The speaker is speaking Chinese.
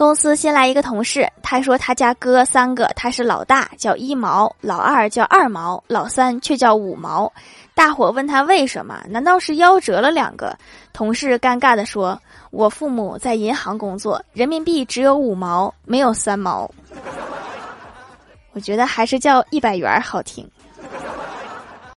公司新来一个同事他说他家哥三个他是老大叫一毛老二叫二毛老三却叫五毛大伙问他为什么难道是夭折了两个？同事尴尬地说我父母在银行工作人民币只有五毛没有三毛。我觉得还是叫一百元好听。